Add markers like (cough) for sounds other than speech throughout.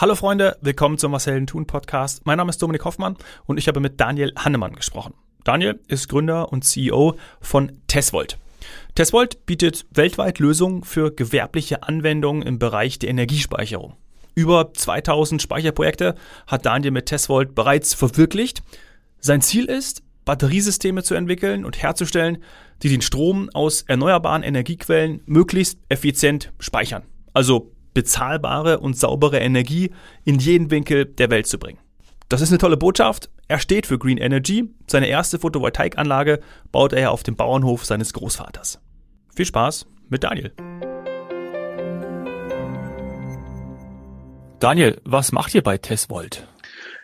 Hallo Freunde, willkommen zum Was Helden tun Podcast. Mein Name ist Dominik Hoffmann und ich habe mit Daniel Hannemann gesprochen. Daniel ist Gründer und CEO von Tesvolt. Tesvolt bietet weltweit Lösungen für gewerbliche Anwendungen im Bereich der Energiespeicherung. Über 2000 Speicherprojekte hat Daniel mit Tesvolt bereits verwirklicht. Sein Ziel ist, Batteriesysteme zu entwickeln und herzustellen, die den Strom aus erneuerbaren Energiequellen möglichst effizient speichern. Also bezahlbare und saubere Energie in jeden Winkel der Welt zu bringen. Das ist eine tolle Botschaft. Er steht für Green Energy. Seine erste Photovoltaikanlage baut er auf dem Bauernhof seines Großvaters. Viel Spaß mit Daniel. Daniel, was macht ihr bei Tesvolt?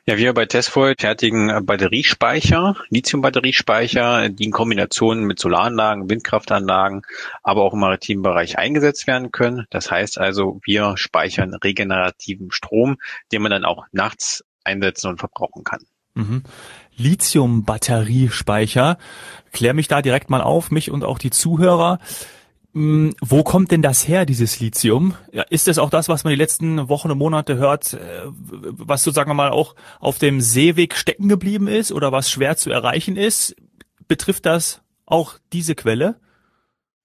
Ja, wir bei Tesvolt fertigen äh, Batteriespeicher, Lithium-Batteriespeicher, die in Kombination mit Solaranlagen, Windkraftanlagen, aber auch im maritimen Bereich eingesetzt werden können. Das heißt also, wir speichern regenerativen Strom, den man dann auch nachts einsetzen und verbrauchen kann. Mhm. Lithium-Batteriespeicher. Klär mich da direkt mal auf, mich und auch die Zuhörer. Hm, wo kommt denn das her, dieses Lithium? Ist das auch das, was man die letzten Wochen und Monate hört, äh, was so sagen wir mal auch auf dem Seeweg stecken geblieben ist oder was schwer zu erreichen ist? Betrifft das auch diese Quelle?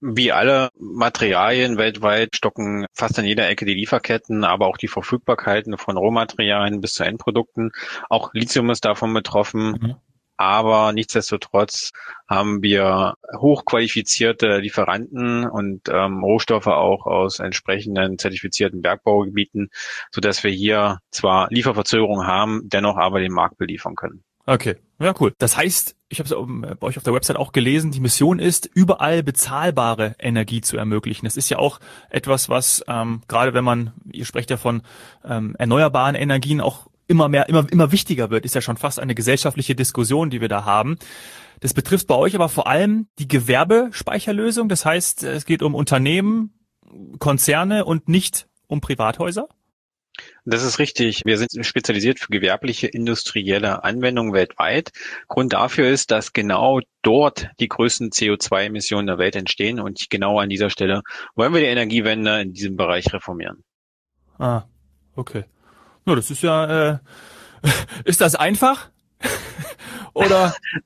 Wie alle Materialien weltweit stocken fast an jeder Ecke die Lieferketten, aber auch die Verfügbarkeiten von Rohmaterialien bis zu Endprodukten. Auch Lithium ist davon betroffen. Mhm aber nichtsdestotrotz haben wir hochqualifizierte Lieferanten und ähm, Rohstoffe auch aus entsprechenden zertifizierten Bergbaugebieten, so wir hier zwar Lieferverzögerungen haben, dennoch aber den Markt beliefern können. Okay, ja cool. Das heißt, ich habe es bei euch auf der Website auch gelesen, die Mission ist, überall bezahlbare Energie zu ermöglichen. Das ist ja auch etwas, was ähm, gerade wenn man, ihr sprecht ja von ähm, erneuerbaren Energien, auch immer mehr, immer, immer wichtiger wird, ist ja schon fast eine gesellschaftliche Diskussion, die wir da haben. Das betrifft bei euch aber vor allem die Gewerbespeicherlösung. Das heißt, es geht um Unternehmen, Konzerne und nicht um Privathäuser? Das ist richtig. Wir sind spezialisiert für gewerbliche industrielle Anwendungen weltweit. Grund dafür ist, dass genau dort die größten CO2-Emissionen der Welt entstehen und genau an dieser Stelle wollen wir die Energiewende in diesem Bereich reformieren. Ah, okay. Na, das ist ja, äh, (laughs) ist das einfach? (laughs) Oder? (laughs)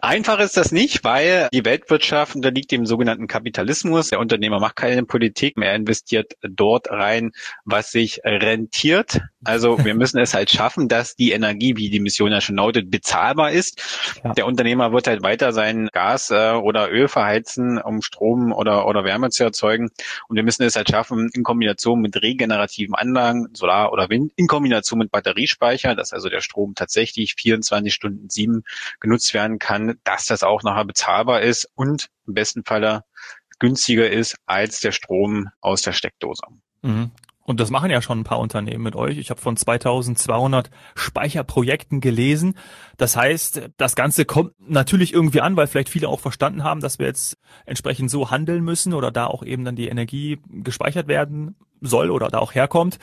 Einfach ist das nicht, weil die Weltwirtschaft unterliegt dem sogenannten Kapitalismus. Der Unternehmer macht keine Politik, er investiert dort rein, was sich rentiert. Also (laughs) wir müssen es halt schaffen, dass die Energie, wie die Mission ja schon lautet, bezahlbar ist. Ja. Der Unternehmer wird halt weiter sein Gas äh, oder Öl verheizen, um Strom oder, oder Wärme zu erzeugen. Und wir müssen es halt schaffen, in Kombination mit regenerativen Anlagen, Solar oder Wind, in Kombination mit Batteriespeicher, dass also der Strom tatsächlich 24 Stunden sieben genutzt werden kann, dass das auch nachher bezahlbar ist und im besten Falle günstiger ist als der Strom aus der Steckdose. Mhm. Und das machen ja schon ein paar Unternehmen mit euch. Ich habe von 2200 Speicherprojekten gelesen. Das heißt, das Ganze kommt natürlich irgendwie an, weil vielleicht viele auch verstanden haben, dass wir jetzt entsprechend so handeln müssen oder da auch eben dann die Energie gespeichert werden soll oder da auch herkommt.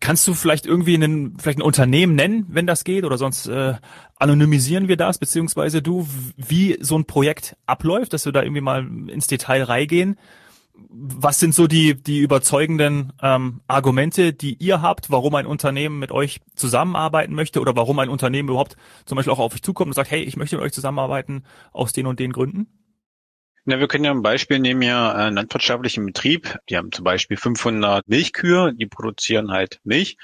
Kannst du vielleicht irgendwie einen, vielleicht ein Unternehmen nennen, wenn das geht, oder sonst äh, anonymisieren wir das, beziehungsweise du, wie so ein Projekt abläuft, dass wir da irgendwie mal ins Detail reingehen was sind so die, die überzeugenden ähm, Argumente, die ihr habt, warum ein Unternehmen mit euch zusammenarbeiten möchte oder warum ein Unternehmen überhaupt zum Beispiel auch auf euch zukommt und sagt, hey, ich möchte mit euch zusammenarbeiten aus den und den Gründen? Na, wir können ja ein Beispiel nehmen, ja, einen landwirtschaftlichen Betrieb. Die haben zum Beispiel 500 Milchkühe, die produzieren halt Milch.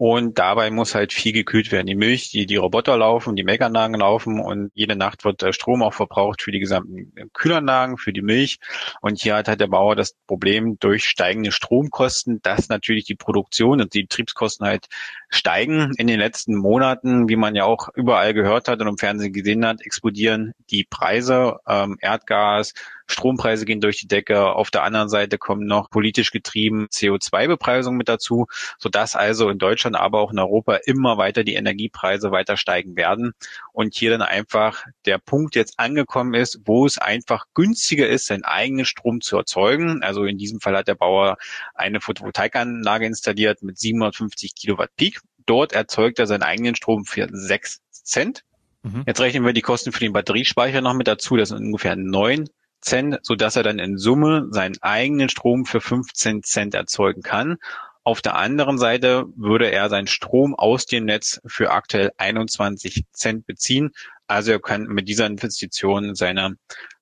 Und dabei muss halt viel gekühlt werden. Die Milch, die, die Roboter laufen, die Melkanlagen laufen und jede Nacht wird der Strom auch verbraucht für die gesamten Kühlanlagen, für die Milch. Und hier hat halt der Bauer das Problem durch steigende Stromkosten, dass natürlich die Produktion und die Betriebskosten halt steigen. In den letzten Monaten, wie man ja auch überall gehört hat und im Fernsehen gesehen hat, explodieren die Preise, ähm, Erdgas, Strompreise gehen durch die Decke. Auf der anderen Seite kommen noch politisch getrieben CO2-Bepreisungen mit dazu, sodass also in Deutschland, aber auch in Europa immer weiter die Energiepreise weiter steigen werden. Und hier dann einfach der Punkt jetzt angekommen ist, wo es einfach günstiger ist, seinen eigenen Strom zu erzeugen. Also in diesem Fall hat der Bauer eine Photovoltaikanlage installiert mit 750 Kilowatt Peak. Dort erzeugt er seinen eigenen Strom für 6 Cent. Mhm. Jetzt rechnen wir die Kosten für den Batteriespeicher noch mit dazu. Das sind ungefähr 9 Cent, so dass er dann in Summe seinen eigenen Strom für 15 Cent erzeugen kann. Auf der anderen Seite würde er seinen Strom aus dem Netz für aktuell 21 Cent beziehen. Also er kann mit dieser Investition seine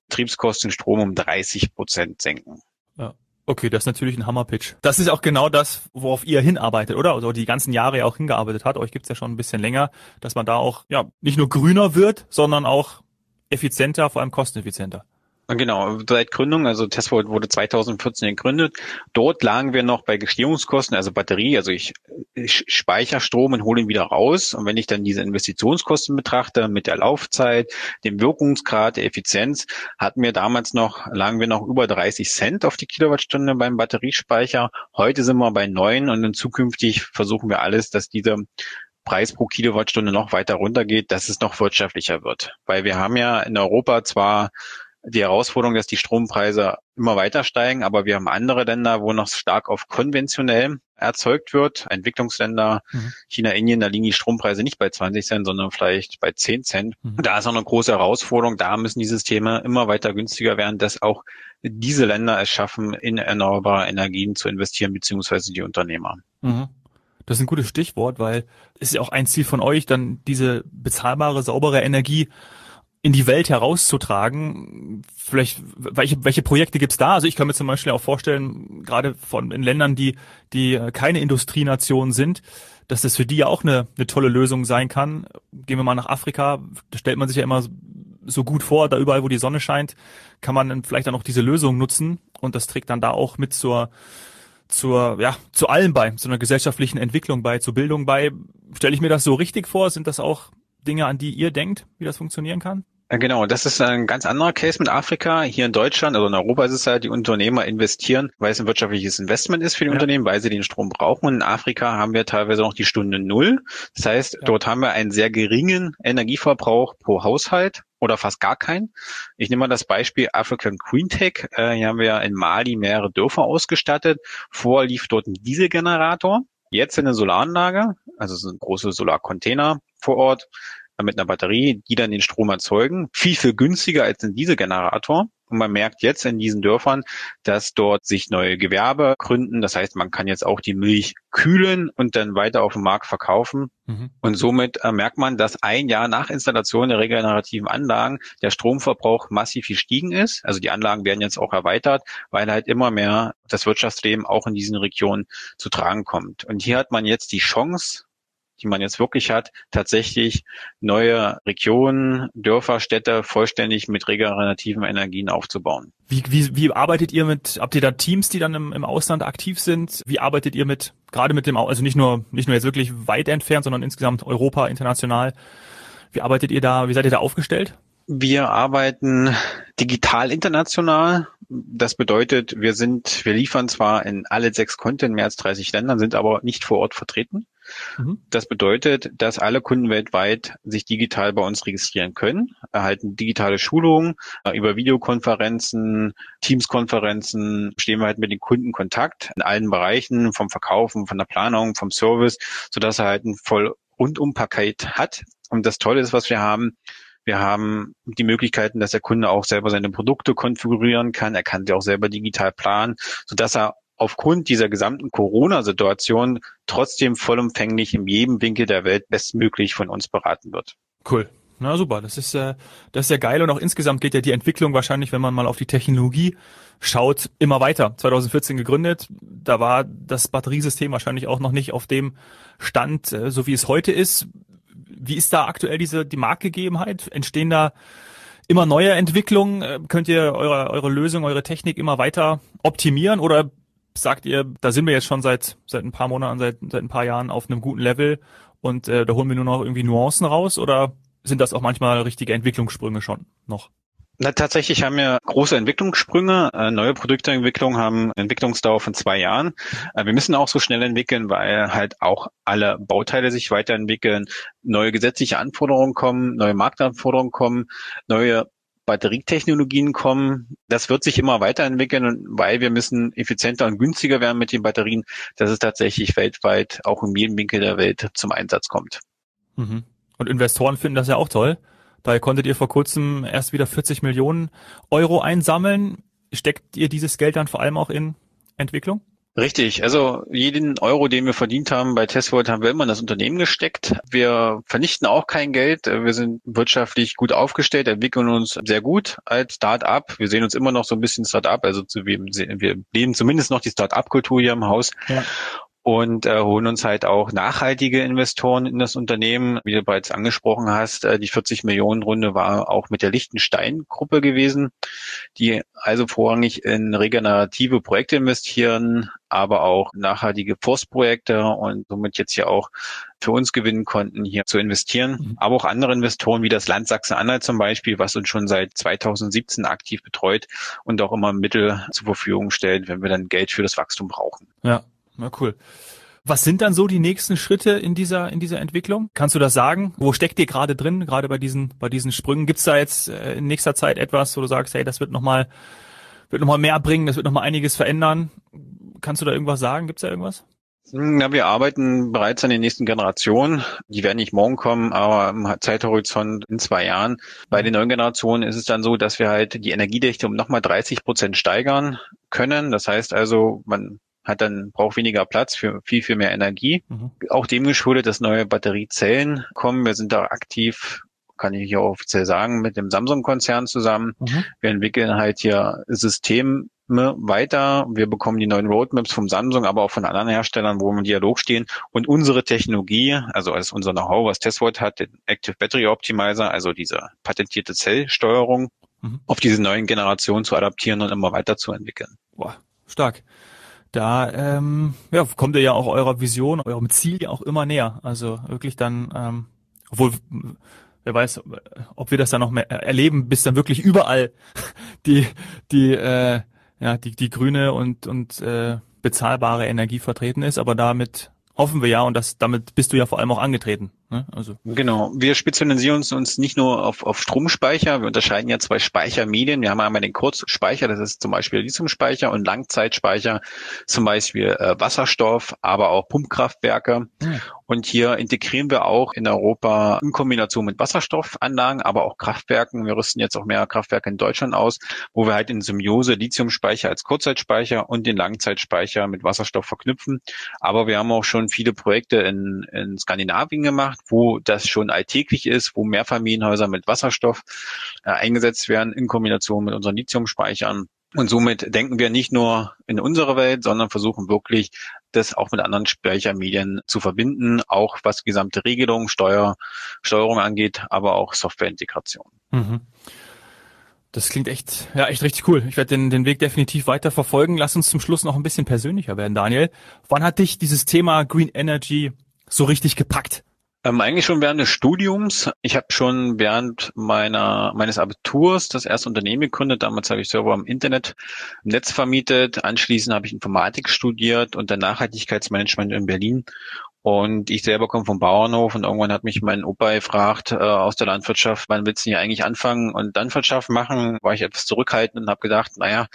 Betriebskosten Strom um 30 Prozent senken. Ja. Okay, das ist natürlich ein Hammerpitch. Das ist auch genau das, worauf ihr hinarbeitet, oder? Also die ganzen Jahre ja auch hingearbeitet hat. Euch gibt's ja schon ein bisschen länger, dass man da auch ja nicht nur grüner wird, sondern auch effizienter, vor allem kosteneffizienter. Genau, seit Gründung, also Tesla wurde 2014 gegründet. Dort lagen wir noch bei Gestehungskosten, also Batterie, also ich, ich speichere Strom und hole ihn wieder raus. Und wenn ich dann diese Investitionskosten betrachte mit der Laufzeit, dem Wirkungsgrad, der Effizienz, hatten wir damals noch, lagen wir noch über 30 Cent auf die Kilowattstunde beim Batteriespeicher. Heute sind wir bei neun und in zukünftig versuchen wir alles, dass dieser Preis pro Kilowattstunde noch weiter runtergeht, dass es noch wirtschaftlicher wird. Weil wir haben ja in Europa zwar die Herausforderung, dass die Strompreise immer weiter steigen, aber wir haben andere Länder, wo noch stark auf konventionell erzeugt wird. Entwicklungsländer, mhm. China, Indien, da liegen die Strompreise nicht bei 20 Cent, sondern vielleicht bei 10 Cent. Mhm. Da ist auch eine große Herausforderung. Da müssen die Systeme immer weiter günstiger werden, dass auch diese Länder es schaffen, in erneuerbare Energien zu investieren, beziehungsweise die Unternehmer. Mhm. Das ist ein gutes Stichwort, weil es ist ja auch ein Ziel von euch, dann diese bezahlbare, saubere Energie in die Welt herauszutragen. Vielleicht, welche, welche Projekte gibt's da? Also ich kann mir zum Beispiel auch vorstellen, gerade von in Ländern, die, die äh, keine Industrienationen sind, dass das für die ja auch eine, eine tolle Lösung sein kann. Gehen wir mal nach Afrika, da stellt man sich ja immer so gut vor, da überall, wo die Sonne scheint, kann man dann vielleicht dann auch diese Lösung nutzen und das trägt dann da auch mit zur zur, ja, zu allem bei, zu einer gesellschaftlichen Entwicklung bei, zur Bildung bei. Stelle ich mir das so richtig vor? Sind das auch Dinge, an die ihr denkt, wie das funktionieren kann? Genau, das ist ein ganz anderer Case mit Afrika. Hier in Deutschland, also in Europa ist es halt, die Unternehmer investieren, weil es ein wirtschaftliches Investment ist für die ja. Unternehmen, weil sie den Strom brauchen. Und in Afrika haben wir teilweise noch die Stunde Null. Das heißt, ja. dort haben wir einen sehr geringen Energieverbrauch pro Haushalt oder fast gar keinen. Ich nehme mal das Beispiel African Green Tech. Äh, hier haben wir in Mali mehrere Dörfer ausgestattet. Vorher lief dort ein Dieselgenerator. Jetzt eine Solaranlage, also so ein große Solarcontainer vor Ort mit einer Batterie, die dann den Strom erzeugen. Viel, viel günstiger als ein Dieselgenerator. Und man merkt jetzt in diesen Dörfern, dass dort sich neue Gewerbe gründen. Das heißt, man kann jetzt auch die Milch kühlen und dann weiter auf dem Markt verkaufen. Mhm. Und somit äh, merkt man, dass ein Jahr nach Installation der regenerativen Anlagen der Stromverbrauch massiv gestiegen ist. Also die Anlagen werden jetzt auch erweitert, weil halt immer mehr das Wirtschaftsleben auch in diesen Regionen zu tragen kommt. Und hier hat man jetzt die Chance, die man jetzt wirklich hat, tatsächlich neue Regionen, Dörfer, Städte vollständig mit regenerativen Energien aufzubauen. Wie, wie, wie arbeitet ihr mit, habt ihr da Teams, die dann im, im Ausland aktiv sind? Wie arbeitet ihr mit, gerade mit dem, also nicht nur, nicht nur jetzt wirklich weit entfernt, sondern insgesamt Europa, international? Wie arbeitet ihr da, wie seid ihr da aufgestellt? Wir arbeiten digital international. Das bedeutet, wir sind, wir liefern zwar in alle sechs Konten mehr als 30 Ländern, sind aber nicht vor Ort vertreten. Mhm. Das bedeutet, dass alle Kunden weltweit sich digital bei uns registrieren können, erhalten digitale Schulungen äh, über Videokonferenzen, Teams-Konferenzen, stehen wir halt mit den Kunden Kontakt in allen Bereichen, vom Verkaufen, von der Planung, vom Service, sodass er halt ein voll rundum Paket hat. Und das Tolle ist, was wir haben, wir haben die Möglichkeiten, dass der Kunde auch selber seine Produkte konfigurieren kann. Er kann sie auch selber digital planen, sodass er aufgrund dieser gesamten Corona-Situation trotzdem vollumfänglich in jedem Winkel der Welt bestmöglich von uns beraten wird. Cool. Na super, das ist äh, das ist ja geil und auch insgesamt geht ja die Entwicklung wahrscheinlich, wenn man mal auf die Technologie schaut, immer weiter. 2014 gegründet, da war das Batteriesystem wahrscheinlich auch noch nicht auf dem Stand, äh, so wie es heute ist. Wie ist da aktuell diese die Marktgegebenheit? Entstehen da immer neue Entwicklungen? Äh, könnt ihr eure eure Lösung, eure Technik immer weiter optimieren oder sagt ihr, da sind wir jetzt schon seit seit ein paar Monaten, seit seit ein paar Jahren auf einem guten Level und äh, da holen wir nur noch irgendwie Nuancen raus oder sind das auch manchmal richtige Entwicklungssprünge schon noch? Na, tatsächlich haben wir große Entwicklungssprünge. Äh, neue Produktentwicklung haben Entwicklungsdauer von zwei Jahren. Äh, wir müssen auch so schnell entwickeln, weil halt auch alle Bauteile sich weiterentwickeln, neue gesetzliche Anforderungen kommen, neue Marktanforderungen kommen, neue Batterietechnologien kommen. Das wird sich immer weiterentwickeln, weil wir müssen effizienter und günstiger werden mit den Batterien, dass es tatsächlich weltweit auch in jedem Winkel der Welt zum Einsatz kommt. Mhm. Und Investoren finden das ja auch toll. Daher konntet ihr vor kurzem erst wieder 40 Millionen Euro einsammeln. Steckt ihr dieses Geld dann vor allem auch in Entwicklung? Richtig, also jeden Euro, den wir verdient haben bei Testvolt, haben wir immer in das Unternehmen gesteckt. Wir vernichten auch kein Geld. Wir sind wirtschaftlich gut aufgestellt, entwickeln uns sehr gut als Start-up. Wir sehen uns immer noch so ein bisschen Start-up, also wir, wir leben zumindest noch die Start-up-Kultur hier im Haus. Ja und äh, holen uns halt auch nachhaltige Investoren in das Unternehmen. Wie du bereits angesprochen hast, äh, die 40 Millionen Runde war auch mit der Lichtenstein-Gruppe gewesen, die also vorrangig in regenerative Projekte investieren, aber auch nachhaltige Forstprojekte und somit jetzt hier auch für uns gewinnen konnten, hier zu investieren. Mhm. Aber auch andere Investoren wie das Land Sachsen-Anhalt zum Beispiel, was uns schon seit 2017 aktiv betreut und auch immer Mittel zur Verfügung stellt, wenn wir dann Geld für das Wachstum brauchen. Ja, na cool. Was sind dann so die nächsten Schritte in dieser in dieser Entwicklung? Kannst du das sagen? Wo steckt ihr gerade drin, gerade bei diesen bei diesen Sprüngen? Gibt's da jetzt äh, in nächster Zeit etwas, wo du sagst, hey, das wird noch mal wird noch mal mehr bringen, das wird noch mal einiges verändern? Kannst du da irgendwas sagen? Gibt's da irgendwas? Ja, wir arbeiten bereits an den nächsten Generationen. Die werden nicht morgen kommen, aber im Zeithorizont in zwei Jahren. Bei den neuen Generationen ist es dann so, dass wir halt die Energiedichte um nochmal 30 Prozent steigern können. Das heißt also, man hat dann, braucht weniger Platz für viel, viel mehr Energie. Mhm. Auch dem geschuldet, dass neue Batteriezellen kommen. Wir sind da aktiv kann ich hier offiziell sagen, mit dem Samsung-Konzern zusammen. Mhm. Wir entwickeln halt hier Systeme weiter. Wir bekommen die neuen Roadmaps vom Samsung, aber auch von anderen Herstellern, wo wir im Dialog stehen. Und unsere Technologie, also als unser Know-how, was Tesvolt hat, den Active Battery Optimizer, also diese patentierte Zellsteuerung, mhm. auf diese neuen Generationen zu adaptieren und immer weiterzuentwickeln. Boah, stark da ähm, ja, kommt ihr ja auch eurer Vision, eurem Ziel ja auch immer näher. Also wirklich dann, ähm, obwohl wer weiß, ob wir das dann noch mehr erleben, bis dann wirklich überall (laughs) die die äh, ja die die grüne und und äh, bezahlbare Energie vertreten ist, aber damit hoffen wir ja und das damit bist du ja vor allem auch angetreten. Ne? Also. Genau. Wir spezialisieren uns nicht nur auf, auf Stromspeicher. Wir unterscheiden ja zwei Speichermedien. Wir haben einmal den Kurzspeicher, das ist zum Beispiel Lithiumspeicher und Langzeitspeicher, zum Beispiel äh, Wasserstoff, aber auch Pumpkraftwerke. Hm. Und hier integrieren wir auch in Europa in Kombination mit Wasserstoffanlagen, aber auch Kraftwerken. Wir rüsten jetzt auch mehr Kraftwerke in Deutschland aus, wo wir halt in Symbiose Lithiumspeicher als Kurzzeitspeicher und den Langzeitspeicher mit Wasserstoff verknüpfen. Aber wir haben auch schon viele Projekte in, in Skandinavien gemacht wo das schon alltäglich ist, wo Mehrfamilienhäuser mit Wasserstoff äh, eingesetzt werden in Kombination mit unseren Lithiumspeichern. Und somit denken wir nicht nur in unserer Welt, sondern versuchen wirklich, das auch mit anderen Speichermedien zu verbinden, auch was gesamte Regelung, Steuer, Steuerung angeht, aber auch Softwareintegration. Mhm. Das klingt echt, ja, echt richtig cool. Ich werde den, den Weg definitiv weiter verfolgen. Lass uns zum Schluss noch ein bisschen persönlicher werden, Daniel. Wann hat dich dieses Thema Green Energy so richtig gepackt? Ähm, eigentlich schon während des Studiums. Ich habe schon während meiner meines Abiturs das erste Unternehmen gegründet. Damals habe ich Server im Internet im Netz vermietet. Anschließend habe ich Informatik studiert und dann Nachhaltigkeitsmanagement in Berlin. Und ich selber komme vom Bauernhof und irgendwann hat mich mein Opa gefragt äh, aus der Landwirtschaft, wann willst du hier eigentlich anfangen und Landwirtschaft machen? War ich etwas zurückhaltend und habe gedacht, naja,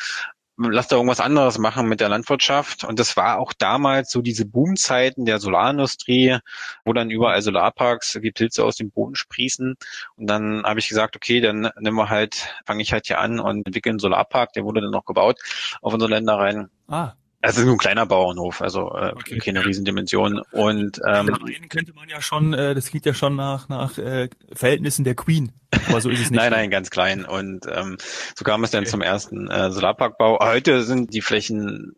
lass da irgendwas anderes machen mit der Landwirtschaft. Und das war auch damals so diese Boomzeiten der Solarindustrie, wo dann überall Solarparks wie Pilze aus dem Boden sprießen. Und dann habe ich gesagt, okay, dann nehmen wir halt, fange ich halt hier an und entwickeln einen Solarpark, der wurde dann noch gebaut auf unsere Länder rein. Ah. Also nur ein kleiner Bauernhof, also äh, okay. keine Riesendimension. Und ähm, reden könnte man ja schon, äh, das klingt ja schon nach nach äh, Verhältnissen der Queen. Aber so ist es nicht. nein, nein, ganz klein. Und ähm, so kam es dann okay. zum ersten äh, Solarparkbau. Heute sind die Flächen,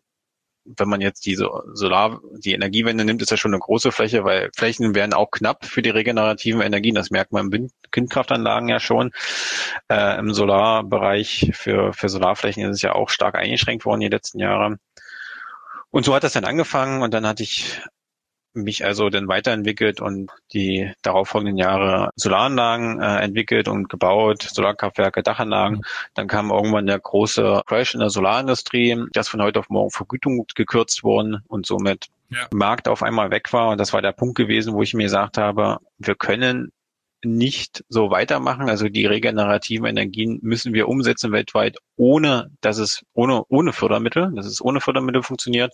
wenn man jetzt diese Solar, die Energiewende nimmt, ist ja schon eine große Fläche, weil Flächen werden auch knapp für die regenerativen Energien. Das merkt man im Windkraftanlagen ja schon. Äh, Im Solarbereich für für Solarflächen ist es ja auch stark eingeschränkt worden die letzten Jahre. Und so hat das dann angefangen und dann hatte ich mich also dann weiterentwickelt und die darauffolgenden Jahre Solaranlagen äh, entwickelt und gebaut, Solarkraftwerke, Dachanlagen. Mhm. Dann kam irgendwann der große Crash in der Solarindustrie, dass von heute auf morgen Vergütung gekürzt wurden und somit ja. Markt auf einmal weg war. Und das war der Punkt gewesen, wo ich mir gesagt habe, wir können nicht so weitermachen. Also die regenerativen Energien müssen wir umsetzen weltweit, ohne dass es ohne ohne Fördermittel, dass es ohne Fördermittel funktioniert.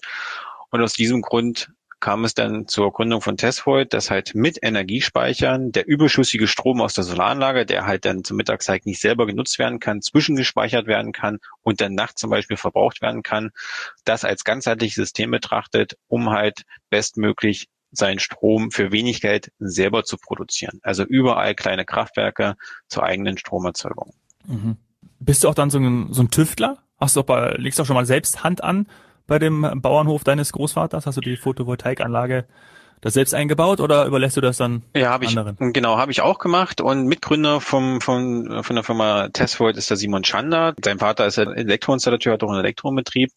Und aus diesem Grund kam es dann zur Gründung von Tesvolt, dass halt mit Energiespeichern der überschüssige Strom aus der Solaranlage, der halt dann zur Mittagszeit nicht selber genutzt werden kann, zwischengespeichert werden kann und dann nachts zum Beispiel verbraucht werden kann, das als ganzheitliches System betrachtet, um halt bestmöglich seinen Strom für wenig Geld selber zu produzieren. Also überall kleine Kraftwerke zur eigenen Stromerzeugung. Mhm. Bist du auch dann so ein, so ein Tüftler? Hast du auch bei, legst du auch schon mal selbst Hand an bei dem Bauernhof deines Großvaters? Hast du die Photovoltaikanlage das selbst eingebaut oder überlässt du das dann ja, hab anderen? Ich, genau, habe ich auch gemacht und Mitgründer vom, vom, von der Firma Tesvolt ist der Simon Schander. Sein Vater ist Elektroinstallateur, hat auch einen Elektrobetrieb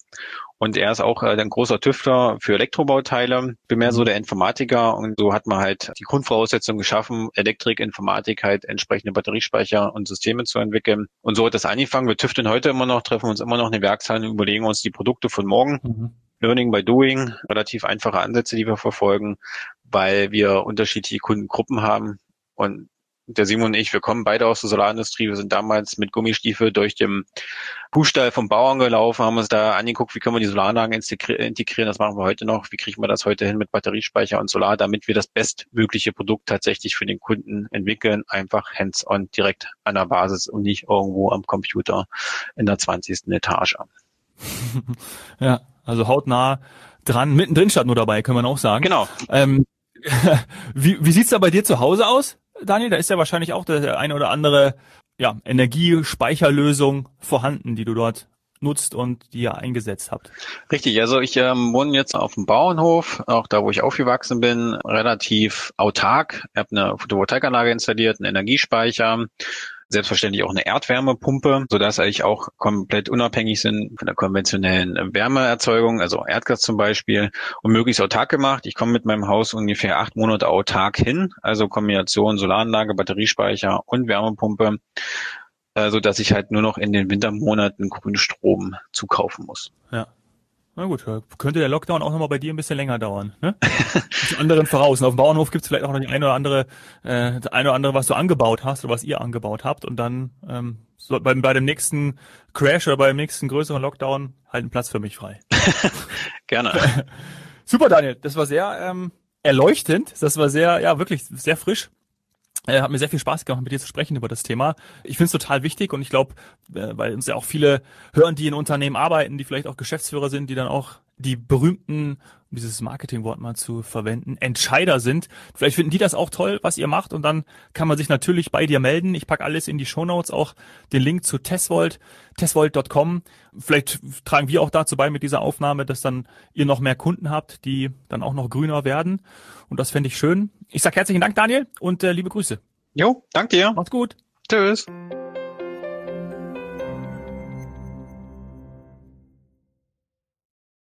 und er ist auch äh, ein großer Tüftler für Elektrobauteile. Bin mehr so der Informatiker und so hat man halt die Grundvoraussetzung geschaffen, Elektrik, Informatik halt entsprechende Batteriespeicher und Systeme zu entwickeln. Und so hat das angefangen. Wir tüfteln heute immer noch, treffen uns immer noch in der Werkshalle und überlegen uns die Produkte von morgen. Mhm. Learning by Doing, relativ einfache Ansätze, die wir verfolgen, weil wir unterschiedliche Kundengruppen haben. Und der Simon und ich, wir kommen beide aus der Solarindustrie. Wir sind damals mit Gummistiefel durch den Kuhstall vom Bauern gelaufen, haben uns da angeguckt, wie können wir die Solaranlagen integrieren. Das machen wir heute noch. Wie kriegen wir das heute hin mit Batteriespeicher und Solar, damit wir das bestmögliche Produkt tatsächlich für den Kunden entwickeln. Einfach hands-on direkt an der Basis und nicht irgendwo am Computer in der 20. Etage. (laughs) ja, also hautnah dran, mittendrin statt nur dabei, können wir auch sagen. Genau. Ähm, (laughs) wie, wie sieht's da bei dir zu Hause aus? Daniel, da ist ja wahrscheinlich auch der eine oder andere ja, Energiespeicherlösung vorhanden, die du dort nutzt und die ihr eingesetzt habt. Richtig, also ich ähm, wohne jetzt auf dem Bauernhof, auch da, wo ich aufgewachsen bin, relativ autark. Ich habe eine Photovoltaikanlage installiert, einen Energiespeicher, selbstverständlich auch eine Erdwärmepumpe, sodass eigentlich auch komplett unabhängig sind von der konventionellen Wärmeerzeugung, also Erdgas zum Beispiel, und möglichst autark gemacht. Ich komme mit meinem Haus ungefähr acht Monate autark hin, also Kombination Solaranlage, Batteriespeicher und Wärmepumpe äh, so dass ich halt nur noch in den Wintermonaten Grünstrom zukaufen muss. Ja. Na gut, könnte der Lockdown auch nochmal bei dir ein bisschen länger dauern. Ne? (laughs) anderen voraus. Und auf dem Bauernhof gibt es vielleicht auch noch die eine oder andere, äh, das eine oder andere, was du angebaut hast oder was ihr angebaut habt. Und dann ähm, so bei, bei dem nächsten Crash oder beim nächsten größeren Lockdown halt einen Platz für mich frei. (laughs) Gerne. (laughs) Super, Daniel. Das war sehr ähm, erleuchtend. Das war sehr, ja, wirklich sehr frisch. Äh, hat mir sehr viel Spaß gemacht, mit dir zu sprechen über das Thema. Ich finde es total wichtig und ich glaube, äh, weil uns ja auch viele hören, die in Unternehmen arbeiten, die vielleicht auch Geschäftsführer sind, die dann auch die berühmten um dieses Marketingwort mal zu verwenden, Entscheider sind. Vielleicht finden die das auch toll, was ihr macht und dann kann man sich natürlich bei dir melden. Ich pack alles in die Show Notes, auch den Link zu Tesvolt, tesvolt.com. Vielleicht tragen wir auch dazu bei mit dieser Aufnahme, dass dann ihr noch mehr Kunden habt, die dann auch noch grüner werden und das fände ich schön. Ich sag herzlichen Dank, Daniel, und äh, liebe Grüße. Jo, danke dir. Macht's gut. Tschüss.